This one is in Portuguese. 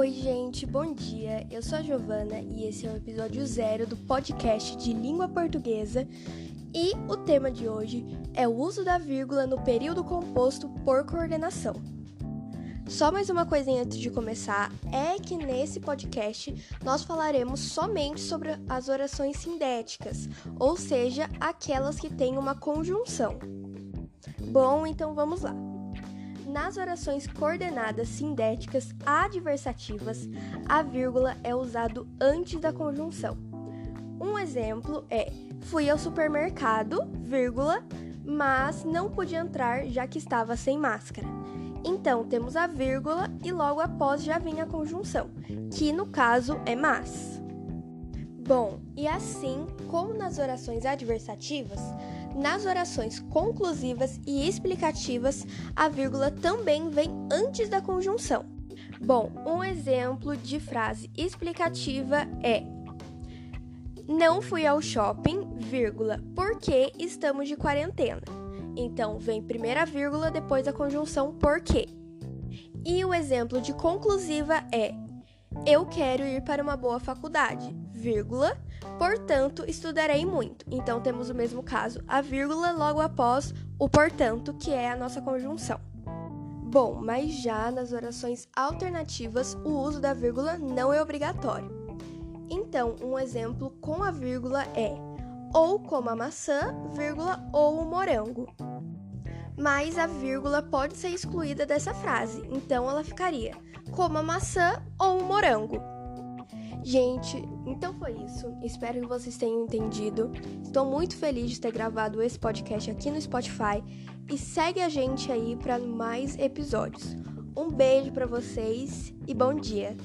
Oi, gente, bom dia. Eu sou a Giovana e esse é o episódio zero do podcast de língua portuguesa. E o tema de hoje é o uso da vírgula no período composto por coordenação. Só mais uma coisinha antes de começar é que nesse podcast nós falaremos somente sobre as orações sindéticas, ou seja, aquelas que têm uma conjunção. Bom, então vamos lá. Nas orações coordenadas sindéticas adversativas, a vírgula é usado antes da conjunção. Um exemplo é: fui ao supermercado, vírgula, mas não pude entrar já que estava sem máscara. Então temos a vírgula e logo após já vem a conjunção, que no caso é mas. Bom, e assim como nas orações adversativas, nas orações conclusivas e explicativas, a vírgula também vem antes da conjunção. Bom, um exemplo de frase explicativa é: Não fui ao shopping, vírgula, porque estamos de quarentena. Então, vem primeira vírgula, depois a conjunção porque. E o exemplo de conclusiva é: Eu quero ir para uma boa faculdade, vírgula, portanto, estudarei muito. Então temos o mesmo caso, a vírgula logo após o portanto, que é a nossa conjunção. Bom, mas já nas orações alternativas, o uso da vírgula não é obrigatório. Então, um exemplo com a vírgula é ou como a maçã, vírgula, ou o morango. Mas a vírgula pode ser excluída dessa frase, então ela ficaria como a maçã ou o morango. Gente, então foi isso. Espero que vocês tenham entendido. Estou muito feliz de ter gravado esse podcast aqui no Spotify e segue a gente aí para mais episódios. Um beijo para vocês e bom dia.